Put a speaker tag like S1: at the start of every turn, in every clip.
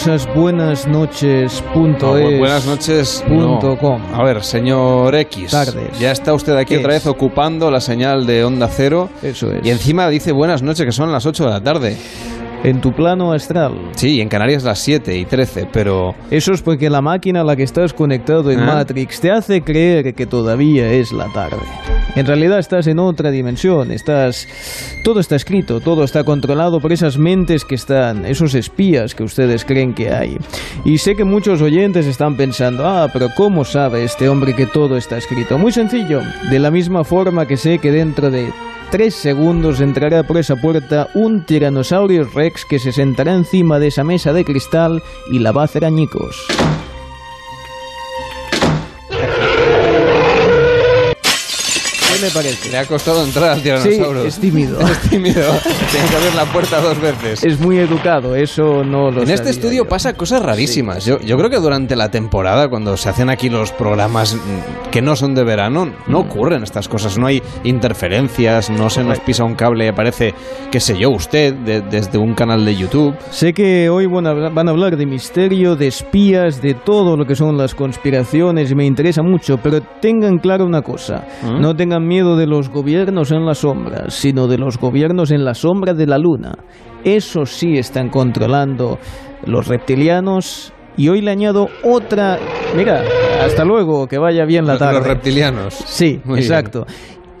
S1: cosas buenas noches punto
S2: No, buenas noches.
S1: punto
S2: no.
S1: com.
S2: A ver, señor X.
S1: Tardes.
S2: Ya está usted aquí
S1: ¿Qué
S2: otra
S1: es?
S2: vez ocupando la señal de onda cero.
S1: Eso es.
S2: Y encima dice buenas noches, que son las 8 de la tarde.
S1: En tu plano astral.
S2: Sí, en Canarias las 7 y 13, pero.
S1: Eso es porque la máquina a la que estás conectado en
S2: Ah.
S1: Matrix te hace creer que todavía es la tarde. En realidad estás en otra dimensión, estás... Todo está escrito, todo está controlado por esas mentes que están, esos espías que ustedes creen que hay. Y sé que muchos oyentes están pensando, ah, pero ¿cómo sabe este hombre que todo está escrito? Muy sencillo, de la misma forma que sé que dentro de tres segundos entrará por esa puerta un tiranosaurio rex que se sentará encima de esa mesa de cristal y la va a hacer añicos. ¿Qué le parece?
S2: Le ha costado entrar al
S1: Sí,
S2: tiranosaurio.
S1: es tímido.
S2: Es tímido. Tiene que abrir la puerta dos veces.
S1: Es muy educado, eso no lo
S2: En este estudio
S1: yo.
S2: pasa cosas rarísimas. Yo, yo creo que durante la temporada, cuando se hacen aquí los programas mm, que no son de verano, no ocurren estas cosas. No hay interferencias, no se nos pisa un cable y aparece, qué sé yo, usted de- desde un canal de YouTube.
S1: Sé que hoy van a, hablar- van a hablar de misterio, de espías, de todo lo que son las conspiraciones y me interesa mucho, pero tengan claro una cosa,
S2: ¿Mm?
S1: no tengan miedo de los gobiernos en las sombras, sino de los gobiernos en la sombra de la luna. Eso sí están controlando los reptilianos y hoy le añado otra... Mira, hasta luego, que vaya bien la tarde.
S2: Los reptilianos.
S1: Sí,
S2: Muy bien.
S1: exacto.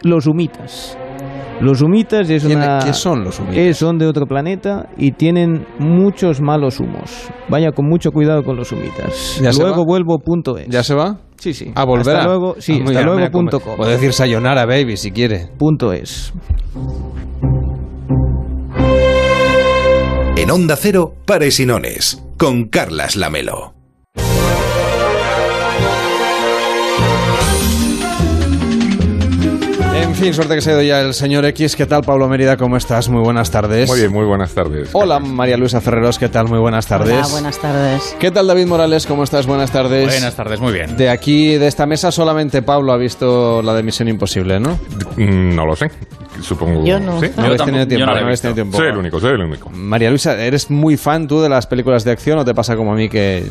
S1: Los humitas. Los humitas es
S2: ¿Quién-
S1: una...
S2: ¿Qué son los humitas?
S1: Eh, son de otro planeta y tienen muchos malos humos. Vaya con mucho cuidado con los humitas.
S2: ¿Ya se
S1: luego
S2: va?
S1: vuelvo punto es.
S2: ¿Ya se va?
S1: Sí, sí.
S2: ¿A volver?
S1: Hasta luego, sí,
S2: Ah,
S1: hasta
S2: bien,
S1: luego
S2: mira, come-
S1: punto com.
S2: Puede decir sayonara, baby, si quiere.
S1: Punto es.
S3: En Onda Cero, Pares y Nones, con Carlas Lamelo.
S2: En fin, suerte que se ha ido ya el señor X. ¿Qué tal, Pablo Mérida? ¿Cómo estás? Muy buenas tardes.
S4: Muy bien, muy buenas tardes.
S2: Hola, María Luisa Ferreros. ¿Qué tal? Muy buenas tardes.
S5: Hola, buenas tardes.
S2: ¿Qué tal, David Morales? ¿Cómo estás? Buenas tardes.
S6: Buenas tardes, muy bien.
S2: De aquí, de esta mesa, solamente Pablo ha visto la de Misión Imposible, ¿no?
S4: Mm, No lo sé. Supongo.
S5: Yo no.
S4: ¿Sí?
S2: No habéis tenido tiempo.
S6: no
S2: no habéis tenido tiempo.
S4: Soy el único, soy el único.
S2: María Luisa, ¿eres muy fan tú de las películas de acción o te pasa como a mí que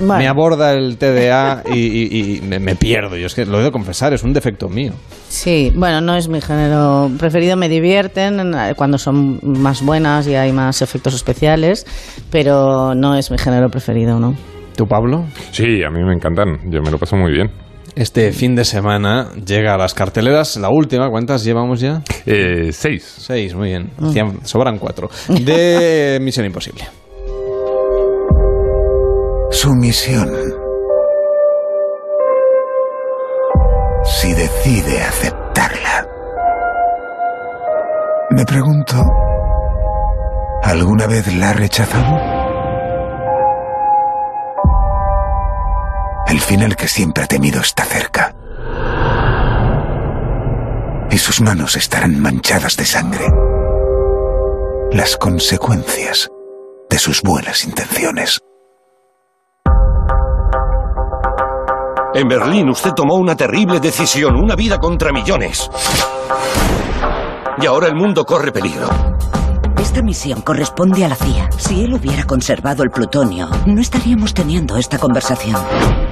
S2: Me aborda el TDA y, y- y me, me pierdo? Yo es que lo he de confesar, es un defecto mío.
S5: sí, bueno, no es mi género preferido. Me divierten eh, cuando son más buenas y hay más efectos especiales, pero no es mi género preferido, ¿no?
S2: ¿Tú, Pablo?
S4: Sí, a mí me encantan. Yo me lo paso muy bien.
S2: Este fin de semana llega a las carteleras, la última, ¿cuántas llevamos ya?
S4: Eh, seis.
S2: Seis, muy bien. Hacían- sobran cuatro. De Misión Imposible.
S3: Su misión. Si decide aceptarla. Me pregunto, ¿alguna vez la ha rechazado? El final que siempre ha temido está cerca. Y sus manos estarán manchadas de sangre. Las consecuencias de sus buenas intenciones.
S7: En Berlín usted tomó una terrible decisión, una vida contra millones. Y ahora el mundo corre peligro.
S8: Esta misión corresponde a la CIA. Si él hubiera conservado el plutonio, no estaríamos teniendo esta conversación.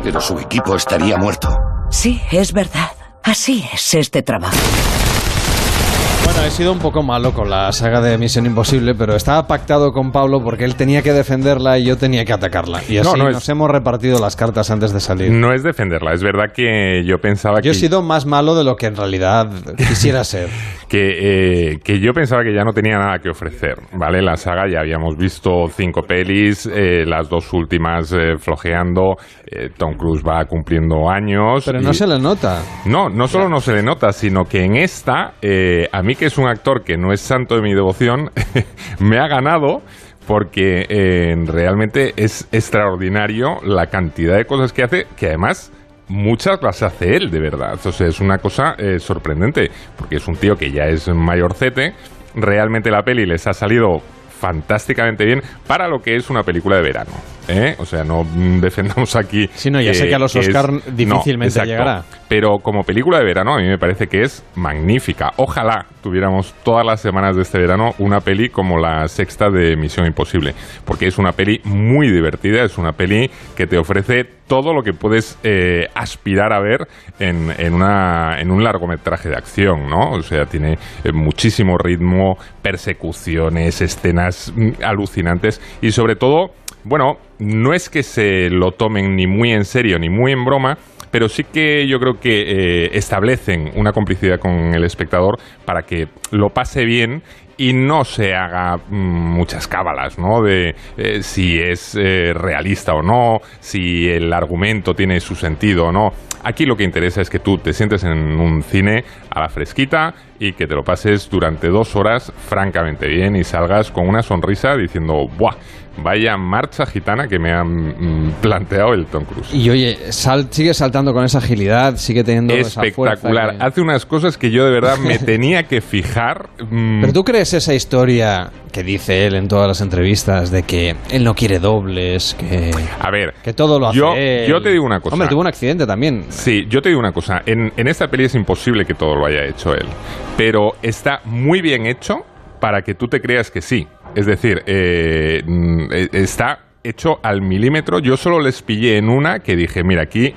S7: Pero su equipo estaría muerto.
S8: Sí, es verdad. Así es este trabajo.
S2: Bueno, he sido un poco malo con la saga de Misión Imposible, pero estaba pactado con Pablo porque él tenía que defenderla y yo tenía que atacarla. Y así
S4: No, no es-
S2: nos hemos repartido las cartas antes de salir.
S4: No es defenderla. Es verdad que yo pensaba
S2: Yo
S4: que,
S2: he sido más malo de lo que en realidad quisiera ser.
S4: que, eh, que yo pensaba que ya no tenía nada que ofrecer. ¿Vale? La saga ya habíamos visto cinco pelis, eh, las dos últimas eh, flojeando. eh, Tom Cruise va cumpliendo años.
S2: Pero no se le nota.
S4: No, no solo no se le nota, sino que en esta, a mí que es un actor que no es santo de mi devoción, me ha ganado porque eh, realmente es extraordinario la cantidad de cosas que hace, que además muchas las hace él, de verdad. O sea, es una cosa eh, sorprendente, porque es un tío que ya es mayorcete, realmente la peli les ha salido fantásticamente bien para lo que es una película de verano. ¿eh? O sea, no mm, defendamos aquí.
S2: Sí, no, ya sé que a los
S4: es-
S2: Oscar
S4: no,
S2: difícilmente
S4: exacto.
S2: llegará.
S4: Pero como película de verano, a mí me parece que es magnífica. Ojalá tuviéramos todas las semanas de este verano una peli como la sexta de Misión Imposible. Porque es una peli muy divertida, es una peli que te ofrece todo lo que puedes eh, aspirar a ver en, en, una, en un largometraje de acción, ¿no? O sea, tiene eh, muchísimo ritmo, persecuciones, escenas mm, alucinantes y sobre todo, bueno, no es que se lo tomen ni muy en serio ni muy en broma, pero sí que yo creo que eh, establecen una complicidad con el espectador para que lo pase bien y no se haga mm, muchas cábalas, ¿no? De eh, si es eh, realista o no, si el argumento tiene su sentido o no. Aquí lo que interesa es que tú te sientes en un cine a la fresquita y que te lo pases durante dos horas francamente bien y salgas con una sonrisa diciendo, ¡buah! Vaya marcha gitana que me han mm, planteado el Tom Cruise.
S2: Y oye, sal- sigue saltando con esa agilidad, sigue teniendo esa fuerza
S4: Espectacular.
S2: que-
S4: Hace unas cosas que yo de verdad me tenía que fijar. mm,
S2: Pero tú crees esa historia que dice él en todas las entrevistas de que él no quiere dobles, que,
S4: a ver,
S2: que todo lo hace
S4: yo,
S2: él?
S4: yo te digo una cosa.
S2: Hombre, tuvo un accidente también.
S4: Sí, yo te digo una cosa. En, en esta peli es imposible que todo lo haya hecho él. Pero está muy bien hecho para que tú te creas que sí. Es decir, eh, mm, eh, está hecho al milímetro. Yo solo les pillé en una que dije, mira, aquí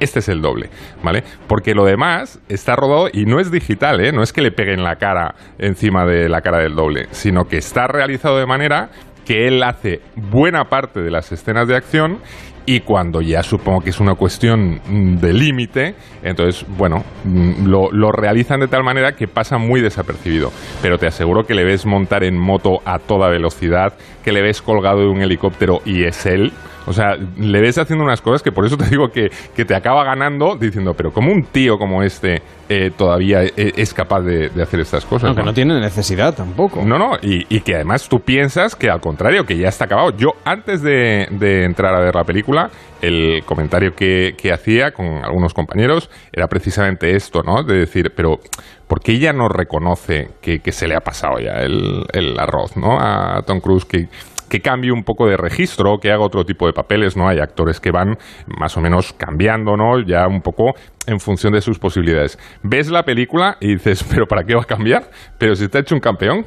S4: este es el doble, ¿vale? Porque lo demás está rodado y no es digital, ¿eh? No es que le peguen la cara encima de la cara del doble, sino que está realizado de manera que él hace buena parte de las escenas de acción y cuando ya supongo que es una cuestión mm, de límite, entonces, bueno, mm, lo, lo realizan de tal manera que pasa muy desapercibido. Pero te aseguro que le ves montar en moto a toda velocidad, que le ves colgado de un helicóptero y es él. O sea, le ves haciendo unas cosas que por eso te digo que, que te acaba ganando diciendo, pero como un tío como este eh, todavía eh, es capaz de, de hacer estas cosas.
S2: Aunque
S4: ¿no?
S2: no tiene necesidad tampoco.
S4: No, no, y, y que además tú piensas que al contrario, que ya está acabado. Yo antes de, de entrar a ver la película, el comentario que, que hacía con algunos compañeros era precisamente esto, ¿no? De decir, pero ¿por qué ella no reconoce que, que se le ha pasado ya el, el arroz, ¿no? A Tom Cruise, que que cambie un poco de registro, que haga otro tipo de papeles, ¿no? Hay actores que van más o menos cambiando, ¿no? Ya un poco en función de sus posibilidades. Ves la película y dices, ¿pero para qué va a cambiar? Pero si está hecho un campeón,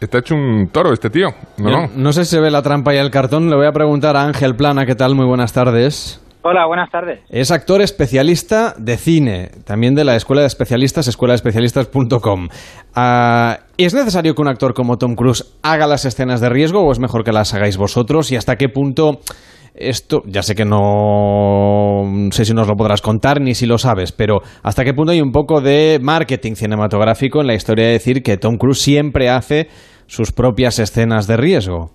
S4: está hecho un toro este tío, ¿no? No.
S2: no sé si se ve la trampa y el cartón. Le voy a preguntar a Ángel Plana, ¿qué tal? Muy buenas tardes.
S6: Hola, buenas tardes.
S2: Es actor especialista de cine, también de la Escuela de Especialistas, escuelaespecialistas.com. Ah, ¿Es necesario que un actor como Tom Cruise haga las escenas de riesgo o es mejor que las hagáis vosotros? ¿Y hasta qué punto esto, ya sé que no sé si nos lo podrás contar ni si lo sabes, pero hasta qué punto hay un poco de marketing cinematográfico en la historia de decir que Tom Cruise siempre hace sus propias escenas de riesgo?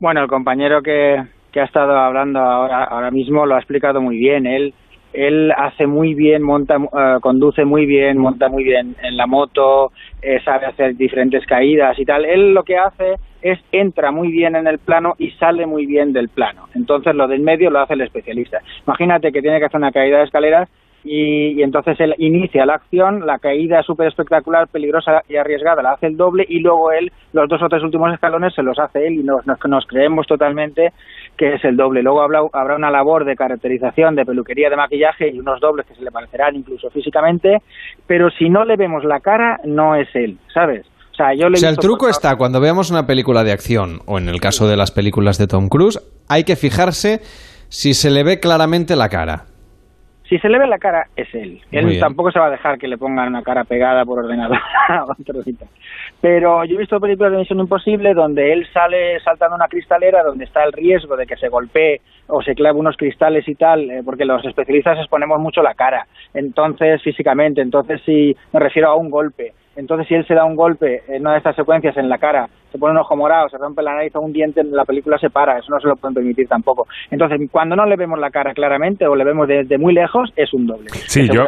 S6: Bueno, el compañero que, que ha estado hablando ahora, ahora mismo lo ha explicado muy bien. Él, él hace muy bien, monta, eh, conduce muy bien, monta muy bien en la moto, eh, sabe hacer diferentes caídas y tal. Él lo que hace es entra muy bien en el plano y sale muy bien del plano. Entonces lo del medio lo hace el especialista. Imagínate que tiene que hacer una caída de escaleras y, y entonces él inicia la acción, la caída súper espectacular, peligrosa y arriesgada la hace el doble y luego él los dos o tres últimos escalones se los hace él y nos, nos creemos totalmente que es el doble. Luego habrá, habrá una labor de caracterización, de peluquería, de maquillaje y unos dobles que se le parecerán incluso físicamente, pero si no le vemos la cara no es él, ¿sabes? O sea, yo le
S2: O sea, el truco
S6: por-
S2: está cuando veamos una película de acción, o en el caso de las películas de Tom Cruise, hay que fijarse si se le ve claramente la cara.
S6: Si se le ve la cara, es él.
S2: Muy
S6: Él
S2: bien.
S6: tampoco se va a dejar que le pongan una cara pegada por ordenador a otro. Pero yo he visto películas de Misión Imposible donde él sale saltando una cristalera donde está el riesgo de que se golpee o se clave unos cristales y tal, eh, porque los especialistas exponemos mucho la cara, entonces físicamente, entonces si me refiero a un golpe, entonces si él se da un golpe en una de estas secuencias en la cara, se pone un ojo morado, se rompe la nariz o un diente, la película se para, eso no se lo pueden permitir tampoco. Entonces cuando no le vemos la cara claramente o le vemos desde muy lejos, es un doble.
S4: Sí, yo.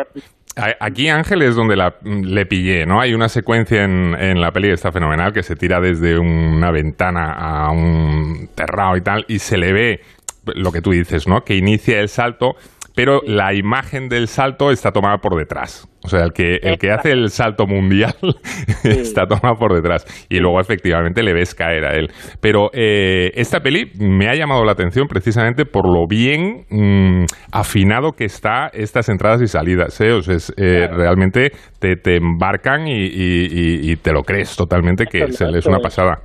S4: Aquí Ángel es donde la, le pillé, ¿no? Hay una secuencia en, en la peli que está fenomenal que se tira desde una ventana a un terrado y tal y se le ve lo que tú dices, ¿no? Que inicia el salto, pero la imagen del salto está tomada por detrás. O sea, el que, el que hace el salto mundial está tomado por detrás. Y luego, efectivamente, le ves caer a él. Pero eh, esta peli me ha llamado la atención precisamente por lo bien mm, afinado que está estas entradas y salidas. ¿eh? O sea, es, eh, realmente te, te embarcan y, y- y- y te lo crees totalmente que es
S6: esto
S4: una
S6: es.
S4: pasada.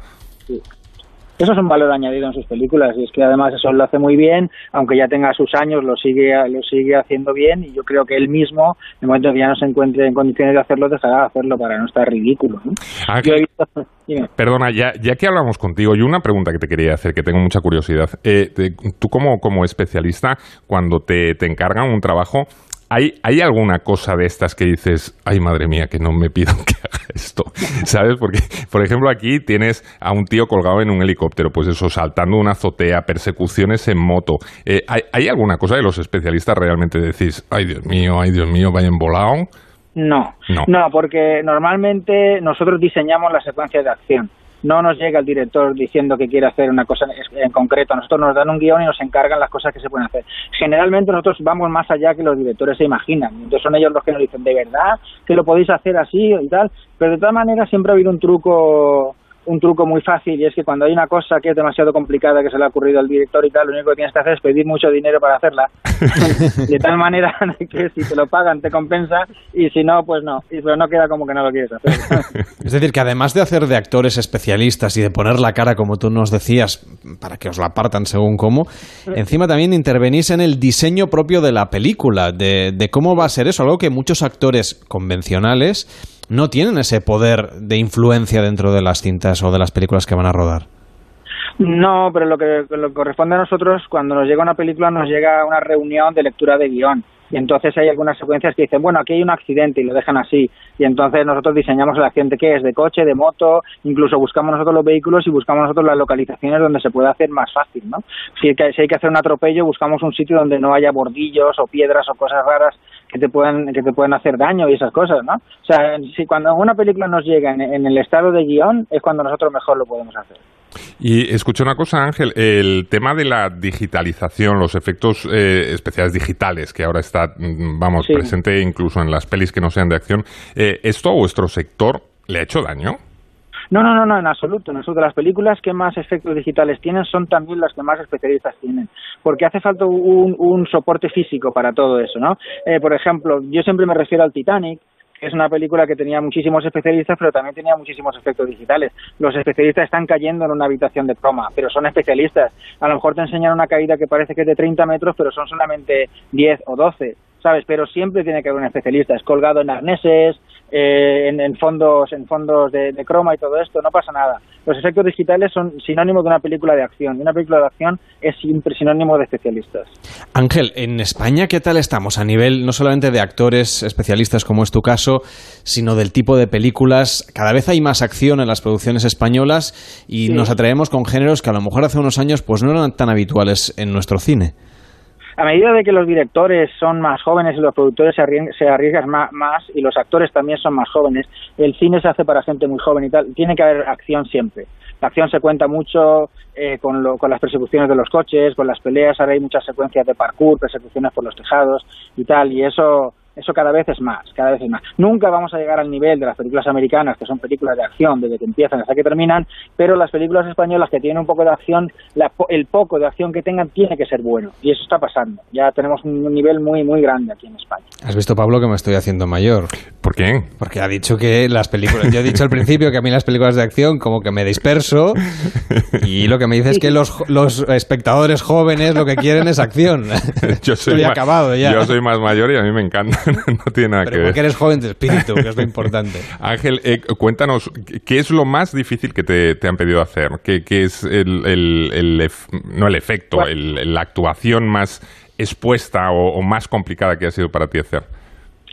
S6: Eso es un valor añadido en sus películas y es que además eso lo hace muy bien, aunque ya tenga sus años, lo sigue lo sigue haciendo bien y yo creo que él mismo, en el momento que ya no se encuentre en condiciones de hacerlo, dejará de hacerlo para no estar ridículo. ¿no?
S4: Ángel,
S6: Yo he visto...
S4: Perdona, ya, ya que hablamos contigo, y una pregunta que te quería hacer, que tengo mucha curiosidad. Eh, te- tú como, como especialista, cuando te, te encargan un trabajo, ¿hay, ¿hay alguna cosa de estas que dices, ay madre mía, que no me pidan que haga esto? ¿Sabes? Porque, por ejemplo, aquí tienes a un tío colgado en un helicóptero, pues eso, saltando una azotea, persecuciones en moto. Eh, ¿hay, ¿Hay alguna cosa de los especialistas realmente decís, ay Dios mío, ay Dios mío, vayan volado?
S6: No,
S4: No.
S6: no, porque normalmente nosotros diseñamos las secuencias de acción. No nos llega el director diciendo que quiere hacer una cosa en- concreto. Nosotros nos dan un guion y nos encargan las cosas que se pueden hacer. Generalmente nosotros vamos más allá que los directores se imaginan. Entonces son ellos los que nos dicen, ¿de verdad que lo podéis hacer así y tal? Pero de todas maneras siempre ha habido un truco un truco muy fácil y es que cuando hay una cosa que es demasiado complicada que se le ha ocurrido al director y tal, lo único que tienes que hacer es pedir mucho dinero para hacerla. de tal manera que si te lo pagan te compensa y si no, pues no. Y pero no queda como que no lo quieres hacer.
S2: Es decir, que además de hacer de actores especialistas y de poner la cara, como tú nos decías, para que os la partan según cómo, encima también intervenís en el diseño propio de la película, de, de cómo va a ser eso, algo que muchos actores convencionales no tienen ese poder de influencia dentro de las cintas o de las películas que van a rodar.
S6: No, pero lo que, lo que corresponde a nosotros, cuando nos llega una película, nos llega una reunión de lectura de guion. Y entonces hay algunas secuencias que dicen, bueno, aquí hay un accidente y lo dejan así. Y entonces nosotros diseñamos el accidente que es de coche, de moto, incluso buscamos nosotros los vehículos y buscamos nosotros las localizaciones donde se puede hacer más fácil, ¿no? Si hay que, si hay que hacer un atropello, buscamos un sitio donde no haya bordillos o piedras o cosas raras que te puedan que te pueden hacer daño y esas cosas, ¿no? O sea, si cuando una película nos llega en, en el estado de guion es cuando nosotros mejor lo podemos hacer.
S4: Y escucha una cosa, Ángel, el tema de la digitalización, los efectos eh, especiales digitales, que ahora está, mm, vamos,
S6: Sí.
S4: presente incluso en las pelis que no sean de acción, eh, ¿esto a vuestro sector le ha hecho daño?
S6: No, no, no, no, en absoluto. Absoluto. Las películas que más efectos digitales tienen son también las que más especialistas tienen, porque hace falta un, un soporte físico para todo eso, ¿no? Eh, por ejemplo, yo siempre me refiero al Titanic, es una película que tenía muchísimos especialistas, pero también tenía muchísimos efectos digitales. Los especialistas están cayendo en una habitación de croma, pero son especialistas. A lo mejor te enseñan una caída que parece que es de 30 metros, pero son solamente 10 o 12. ¿Sabes? Pero siempre tiene que haber un especialista. Es colgado en arneses, eh, en, en fondos, en fondos de, de croma y todo esto. No pasa nada. Los efectos digitales son sinónimo de una película de acción. Y una película de acción es siempre sinónimo de especialistas.
S2: Ángel, en España, ¿qué tal estamos a nivel no solamente de actores especialistas como es tu caso, sino del tipo de películas? Cada vez hay más acción en las producciones españolas y
S6: Sí.
S2: nos atraemos con géneros que a lo mejor hace unos años pues no eran tan habituales en nuestro cine.
S6: A medida de que los directores son más jóvenes y los productores se arriesgan, se arriesgan ma- más, y los actores también son más jóvenes, el cine se hace para gente muy joven y tal, tiene que haber acción siempre. La acción se cuenta mucho eh, con, lo- con las persecuciones de los coches, con las peleas, ahora hay muchas secuencias de parkour, persecuciones por los tejados y tal, y eso eso cada vez es más, cada vez es más. Nunca vamos a llegar al nivel de las películas americanas, que son películas de acción desde que empiezan hasta que terminan, pero las películas españolas que tienen un poco de acción, la po- el poco de acción que tengan tiene que ser bueno, y eso está pasando. Ya tenemos un nivel muy, muy grande aquí en España.
S2: Has visto, Pablo, que me estoy haciendo mayor.
S4: ¿Por qué?
S2: Porque ha dicho que las películas. Yo he dicho al principio que a mí las películas de acción, como que me disperso. Y lo que me dice es que los, los espectadores jóvenes lo que quieren es acción.
S4: Yo soy,
S2: Estoy
S4: ma-
S2: acabado ya.
S4: yo soy más mayor y a mí me encanta. no tiene nada que ver.
S2: porque eres joven de espíritu, que es lo importante.
S4: Ángel, eh, cuéntanos, ¿qué es lo más difícil que te, te han pedido hacer? ¿Qué, qué es el, el- el ef- no el efecto, el- la actuación más expuesta o, o más complicada que ha sido para ti hacer?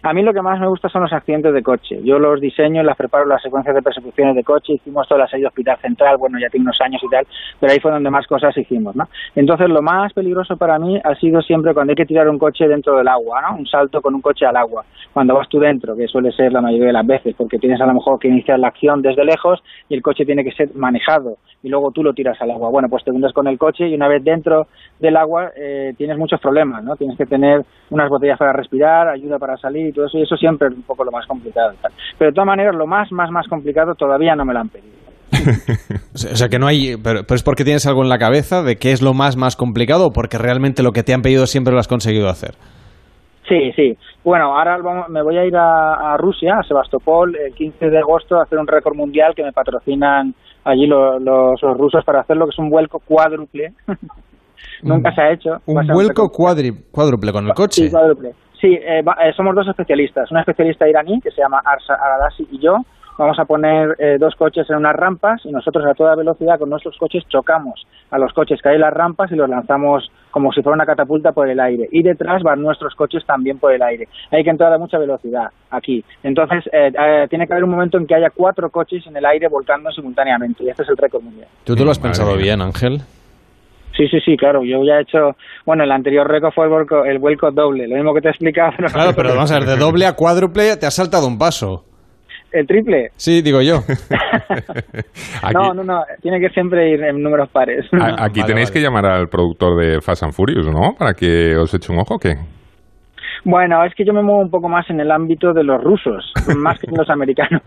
S6: A mí lo que más me gusta son los accidentes de coche. Yo los diseño, las preparo las secuencias de persecuciones de coche, hicimos toda la serie Hospital Central, bueno, ya tiene unos años y tal, pero ahí fue donde más cosas hicimos, ¿no? Entonces, lo más peligroso para mí ha sido siempre cuando hay que tirar un coche dentro del agua, ¿no? Un salto con un coche al agua. Cuando vas tú dentro, que suele ser la mayoría de las veces, porque tienes a lo mejor que iniciar la acción desde lejos y el coche tiene que ser manejado y luego tú lo tiras al agua. Bueno, pues te hundes con el coche y una vez dentro del agua eh, tienes muchos problemas, ¿no? Tienes que tener unas botellas para respirar, ayuda para salir y todo eso, y eso siempre es un poco lo más complicado. Pero de todas maneras, lo más, más, más complicado todavía no me lo han pedido.
S2: o sea que no hay, pero, es porque tienes algo en la cabeza de qué es lo más, más complicado o porque realmente lo que te han pedido siempre lo has conseguido hacer.
S6: Sí, sí. Bueno, ahora me voy a ir a, Rusia, a Sebastopol, el 15 de agosto, a hacer un récord mundial que me patrocinan allí los, los, rusos para hacer lo que es un vuelco cuádruple. Nunca se ha hecho.
S2: ¿Un vuelco cuádruple con el coche?
S6: Sí, cuádruple. Sí, eh, eh, somos dos especialistas. Una especialista iraní que se llama Arsa Aradasi y yo. Vamos a poner eh, dos coches en unas rampas y nosotros a toda velocidad con nuestros coches chocamos a los coches que hay en las rampas y los lanzamos como si fuera una catapulta por el aire. Y detrás van nuestros coches también por el aire. Hay que entrar a mucha velocidad aquí. Entonces, tiene que haber un momento en que haya cuatro coches en el aire volcando simultáneamente. Y este es el récord mundial.
S2: ¿Tú te lo has pensado bien, Ángel?
S6: Sí, sí, sí, claro. Yo ya he hecho. Bueno, el anterior récord fue el vuelco, el vuelco doble, lo mismo que te he explicado.
S2: Claro, pero vamos a ver, de doble a cuádruple te has saltado un paso.
S6: ¿El triple?
S2: Sí, digo yo.
S6: no, no, no, tiene que siempre ir en números pares.
S4: Aquí tenéis que llamar al productor de Fast and Furious, ¿no? Para que os eche un ojo, ¿qué?
S6: Bueno, es que yo me muevo un poco más en el ámbito de los rusos, más que en los americanos,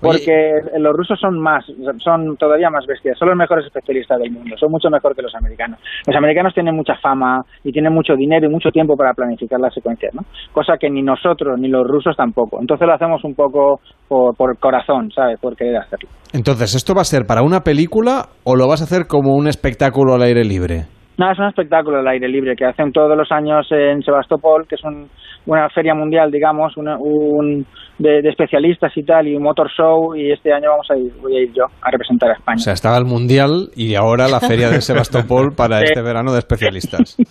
S6: porque los rusos son más, son todavía más bestias, son los mejores especialistas del mundo, son mucho mejor que los americanos. Los americanos tienen mucha fama y tienen mucho dinero y mucho tiempo para planificar las secuencias, ¿no? Cosa que ni nosotros ni los rusos tampoco. Entonces lo hacemos un poco por, por corazón, ¿sabes? Por querer hacerlo.
S2: Entonces, ¿esto va a ser para una película o lo vas a hacer como un espectáculo al aire libre?
S6: No, es un espectáculo al aire libre que hacen todos los años en Sebastopol, que es una feria mundial, digamos, un, de, especialistas y tal, y un motor show, y este año vamos a ir, voy a ir yo a representar a España.
S2: O sea, estaba el mundial y ahora la feria de Sebastopol para este verano de especialistas.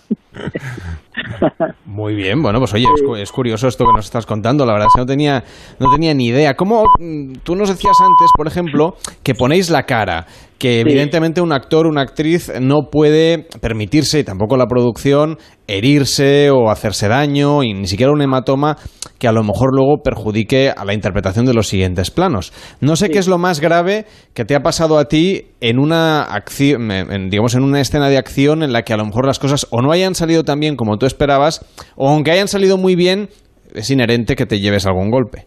S2: Muy bien, bueno, pues oye, es, curioso esto que nos estás contando, la verdad es que no tenía, no tenía ni idea. ¿Cómo mm, tú nos decías antes, por ejemplo, que ponéis la cara, que evidentemente un actor, una actriz no puede permitirse, y tampoco la producción, herirse o hacerse daño, y ni siquiera un hematoma que a lo mejor luego perjudique a la interpretación de los siguientes planos. No sé qué es lo más grave que te ha pasado a ti en una acción, digamos, en una escena de acción en la que a lo mejor las cosas o no hayan salido tan bien como tú esperabas, o aunque hayan salido muy bien, es inherente que te lleves algún golpe.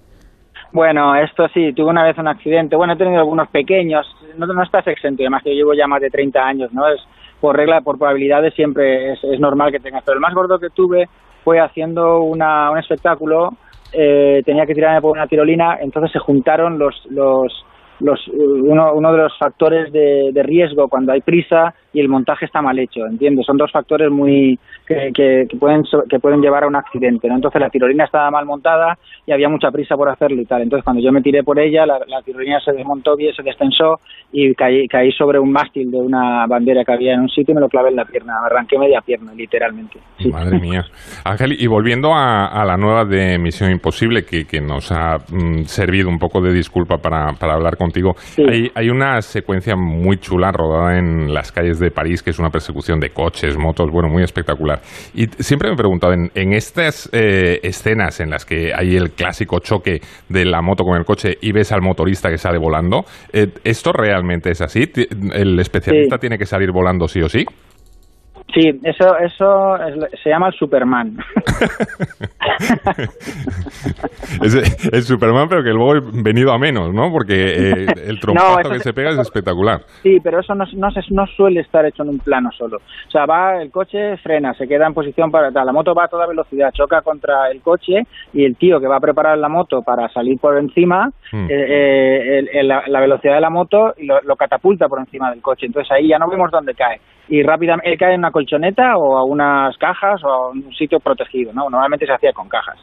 S6: Bueno, esto sí, tuve una vez un accidente. Bueno, he tenido algunos pequeños. No, no estás exento, además que yo llevo ya más de 30 años, ¿no? Es por regla, por probabilidades siempre es, normal que tengas. Pero el más gordo que tuve fue haciendo una, un espectáculo. Eh, tenía que tirarme por una tirolina, entonces se juntaron los, los, los, uno, uno de los factores de, riesgo cuando hay prisa y el montaje está mal hecho, ¿entiendes? Son dos factores muy que, que, pueden que pueden llevar a un accidente, ¿no? Entonces la tirolina estaba mal montada y había mucha prisa por hacerlo y tal. Entonces cuando yo me tiré por ella, la, tirolina se desmontó bien, se destensó y caí, caí sobre un mástil de una bandera que había en un sitio y me lo clavé en la pierna, me arranqué media pierna, literalmente.
S4: Madre mía. Ángel, y volviendo a, la nueva de Misión Imposible, que, que nos ha mm, servido un poco de disculpa para, para hablar contigo, hay, hay una secuencia muy chula rodada en las calles de París, que es una persecución de coches, motos, bueno, muy espectacular. Y siempre me he preguntado, en, estas eh, escenas en las que hay el clásico choque de la moto con el coche y ves al motorista que sale volando, eh, ¿esto realmente es así? ¿El especialista tiene que salir volando sí o sí?
S6: Sí, eso, eso se llama el Superman.
S4: es Superman, pero que luego he venido a menos, ¿no? Porque eh, el trompazo que se pega es espectacular.
S6: Sí, pero eso no, no, no, suele estar hecho en un plano solo. O sea, va el coche, frena, se queda en posición para... La moto va a toda velocidad, choca contra el coche y el tío que va a preparar la moto para salir por encima, hmm. eh, eh, la, velocidad de la moto lo, lo catapulta por encima del coche. Entonces ahí ya no vemos dónde cae y rápidamente él cae en una colchoneta o a unas cajas o a un sitio protegido, ¿no? Normalmente se hacía con cajas.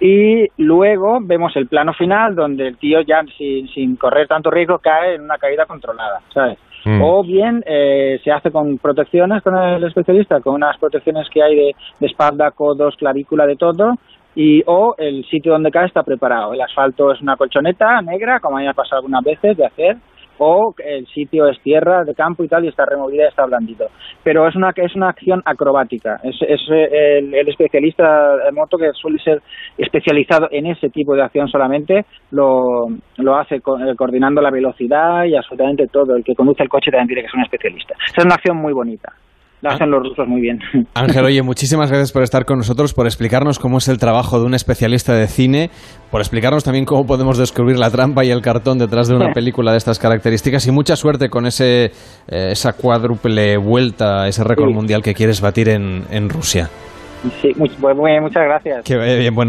S6: Y luego vemos el plano final donde el tío ya sin, sin correr tanto riesgo cae en una caída controlada, ¿sabes? Mm. O bien eh, se hace con protecciones con el especialista, con unas protecciones que hay de, de espalda, codos, clavícula, de todo, y o el sitio donde cae está preparado. El asfalto es una colchoneta negra, como a mí me ha pasado algunas veces de hacer, o el sitio es tierra de campo y tal y está removida y está blandito. Pero es una es una acción acrobática. Es, eh, el, especialista de moto que suele ser especializado en ese tipo de acción solamente lo, lo hace co- eh, coordinando la velocidad y absolutamente todo. El que conduce el coche también tiene que ser un especialista. Es una acción muy bonita. La hacen los rusos muy bien.
S2: Ángel, oye, muchísimas gracias por estar con nosotros, por explicarnos cómo es el trabajo de un especialista de cine, por explicarnos también cómo podemos descubrir la trampa y el cartón detrás de una película de estas características y mucha suerte con ese, eh, esa cuádruple vuelta, ese récord
S6: Sí.
S2: mundial que quieres batir en, en Rusia.
S6: Sí, muy- muy- muchas gracias.
S2: Que vaya bien,